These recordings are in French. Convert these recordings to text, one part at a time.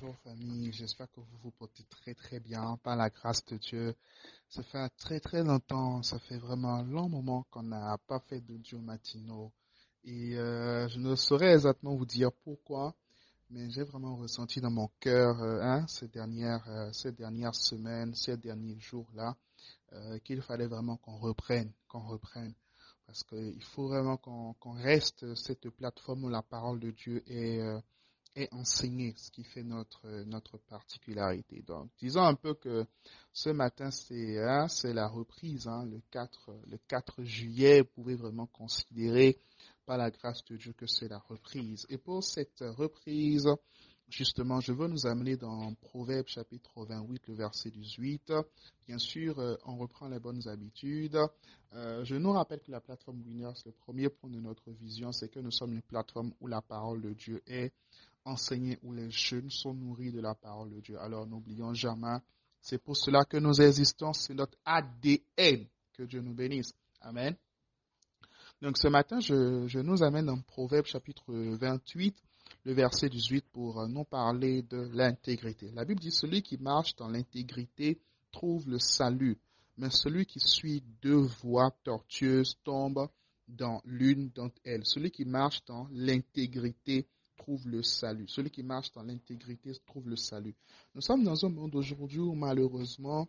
Bonjour famille, j'espère que vous vous portez très très bien par la grâce de Dieu. Ça fait très très longtemps, ça fait vraiment un long moment qu'on n'a pas fait de Dieu matinaux. Et euh, je ne saurais exactement vous dire pourquoi, mais j'ai vraiment ressenti dans mon cœur euh, hein, ces, dernières, euh, ces dernières semaines, ces derniers jours-là, qu'il fallait vraiment qu'on reprenne, qu'on reprenne. Parce qu'il faut vraiment qu'on reste cette plateforme où la parole de Dieu est et enseigner, ce qui fait notre, notre particularité. Donc, disons un peu que ce matin, c'est hein, la reprise, hein, le, 4, le 4 juillet, vous pouvez vraiment considérer par la grâce de Dieu que c'est la reprise. Et pour cette reprise, justement, je veux nous amener dans Proverbe chapitre 28, le verset 18. Bien sûr, euh, on reprend les bonnes habitudes. Euh, je nous rappelle que la plateforme Winners, le premier point de notre vision, c'est que nous sommes une plateforme où la parole de Dieu est enseignés où les jeunes sont nourris de la parole de Dieu. Alors n'oublions jamais, c'est pour cela que nous existons, c'est notre ADN. Que Dieu nous bénisse. Amen. Donc ce matin, je, nous amène dans Proverbe chapitre 28, le verset 18, pour nous parler de l'intégrité. La Bible dit, celui qui marche dans l'intégrité trouve le salut, mais celui qui suit deux voies tortueuses tombe dans l'une d'entre elles. Celui qui marche dans l'intégrité trouve le salut. Celui qui marche dans l'intégrité trouve le salut. Nous sommes dans un monde aujourd'hui où malheureusement,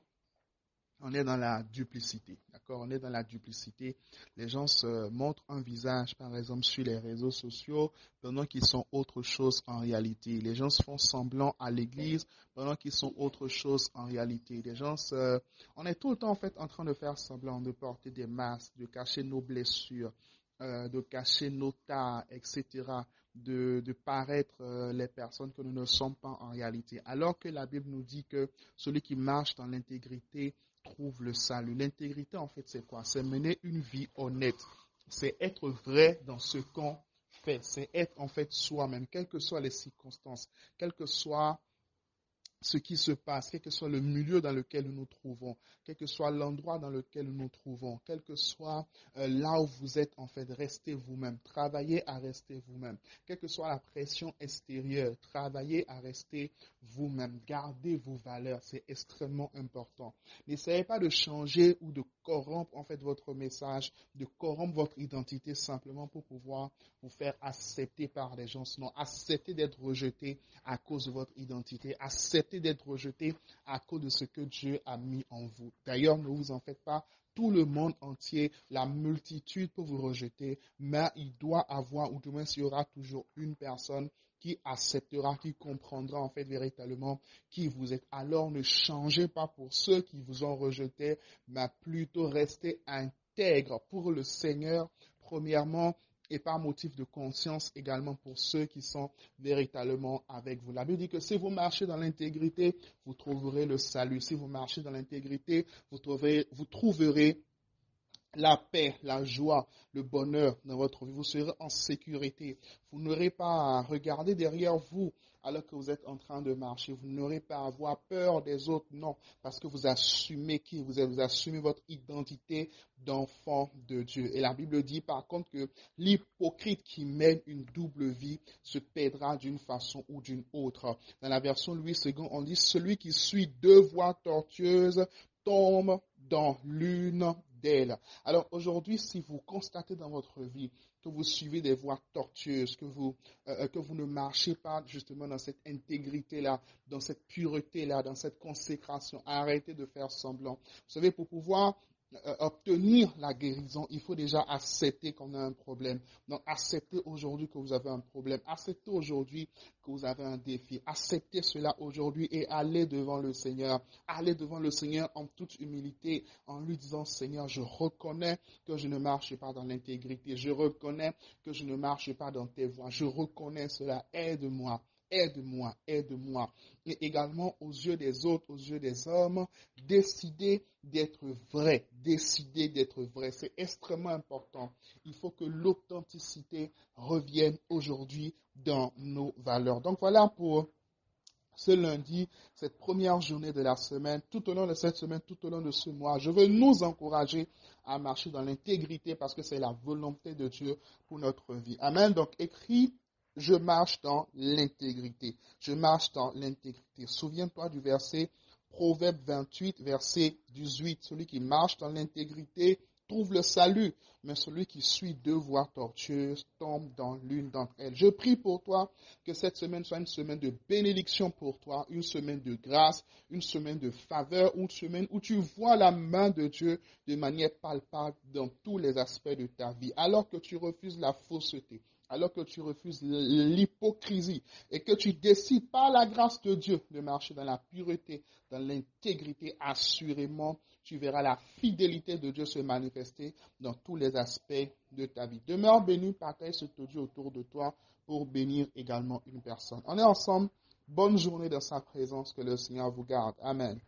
on est dans la duplicité. D'accord? On est dans la duplicité. Les gens se montrent un visage, par exemple, sur les réseaux sociaux, pendant qu'ils sont autre chose en réalité. Les gens se font semblant à l'église, pendant qu'ils sont autre chose en réalité. Les gens. On est tout le temps, en fait, en train de faire semblant, de porter des masques, de cacher nos blessures, euh, de cacher nos tas, etc de, paraître euh, les personnes que nous ne sommes pas en réalité. Alors que la Bible nous dit que celui qui marche dans l'intégrité trouve le salut. L'intégrité, en fait, c'est quoi? C'est mener une vie honnête. C'est être vrai dans ce qu'on fait. C'est être, en fait, soi-même, quelles que soient les circonstances, quelles que soient ce qui se passe, quel que soit le milieu dans lequel nous nous trouvons, quel que soit l'endroit dans lequel nous nous trouvons, quel que soit euh, là où vous êtes, en fait, restez vous-même, travaillez à rester vous-même, quelle que soit la pression extérieure, travaillez à rester vous-même, gardez vos valeurs, c'est extrêmement important. N'essayez pas de changer ou de corrompre, en fait, votre message, de corrompre votre identité simplement pour pouvoir vous faire accepter par les gens, sinon accepter d'être rejeté à cause de votre identité, d'être rejeté à cause de ce que Dieu a mis en vous. D'ailleurs, ne vous en faites pas. Tout le monde entier, la multitude peut vous rejeter, mais il doit avoir, ou du moins il y aura toujours une personne qui acceptera, qui comprendra en fait véritablement qui vous êtes. Alors ne changez pas pour ceux qui vous ont rejeté, mais plutôt restez intègre pour le Seigneur. Premièrement, et par motif de conscience également pour ceux qui sont véritablement avec vous. La Bible dit que si vous marchez dans l'intégrité, vous trouverez le salut. Si vous marchez dans l'intégrité, vous trouverez, vous trouverez la paix, la joie, le bonheur dans votre vie. Vous serez en sécurité. Vous n'aurez pas à regarder derrière vous alors que vous êtes en train de marcher. Vous n'aurez pas à avoir peur des autres, non, parce que vous assumez qui vous êtes, vous assumez votre identité d'enfant de Dieu. Et la Bible dit par contre que l'hypocrite qui mène une double vie se perdra d'une façon ou d'une autre. Dans la version Louis II, on dit celui qui suit deux voies tortueuses tombe dans l'une d'elles. Alors aujourd'hui, si vous constatez dans votre vie que vous suivez des voies tortueuses, que vous, euh, euh, que vous ne marchez pas justement dans cette intégrité-là, dans cette pureté-là, dans cette consécration. Arrêtez de faire semblant. Vous savez, pour pouvoir obtenir la guérison, il faut déjà accepter qu'on a un problème. Donc, acceptez aujourd'hui que vous avez un problème. Acceptez aujourd'hui que vous avez un défi. Acceptez cela aujourd'hui et allez devant le Seigneur. Allez devant le Seigneur en toute humilité, en lui disant, Seigneur, je reconnais que je ne marche pas dans l'intégrité. Je reconnais que je ne marche pas dans tes voies. Je reconnais cela. Aide-moi aide-moi, aide-moi. Et également aux yeux des autres, aux yeux des hommes, décider d'être vrai, décider d'être vrai. C'est extrêmement important. Il faut que l'authenticité revienne aujourd'hui dans nos valeurs. Donc voilà pour ce lundi, cette première journée de la semaine, tout au long de cette semaine, tout au long de ce mois. Je veux nous encourager à marcher dans l'intégrité parce que c'est la volonté de Dieu pour notre vie. Amen. Donc écris je marche dans l'intégrité. Je marche dans l'intégrité. Souviens-toi du verset Proverbe 28, verset 18. Celui qui marche dans l'intégrité trouve le salut, mais celui qui suit deux voies tortueuses tombe dans l'une d'entre elles. Je prie pour toi que cette semaine soit une semaine de bénédiction pour toi, une semaine de grâce, une semaine de faveur, une semaine où tu vois la main de Dieu de manière palpable dans tous les aspects de ta vie, alors que tu refuses la fausseté, alors que tu refuses l'hypocrisie et que tu décides par la grâce de Dieu de marcher dans la pureté, dans l'intégrité, assurément, tu verras la fidélité de Dieu se manifester dans tous les aspects de ta vie. Demeure béni, partage ce audio autour de toi pour bénir également une personne. On est ensemble. Bonne journée dans sa présence. Que le Seigneur vous garde. Amen.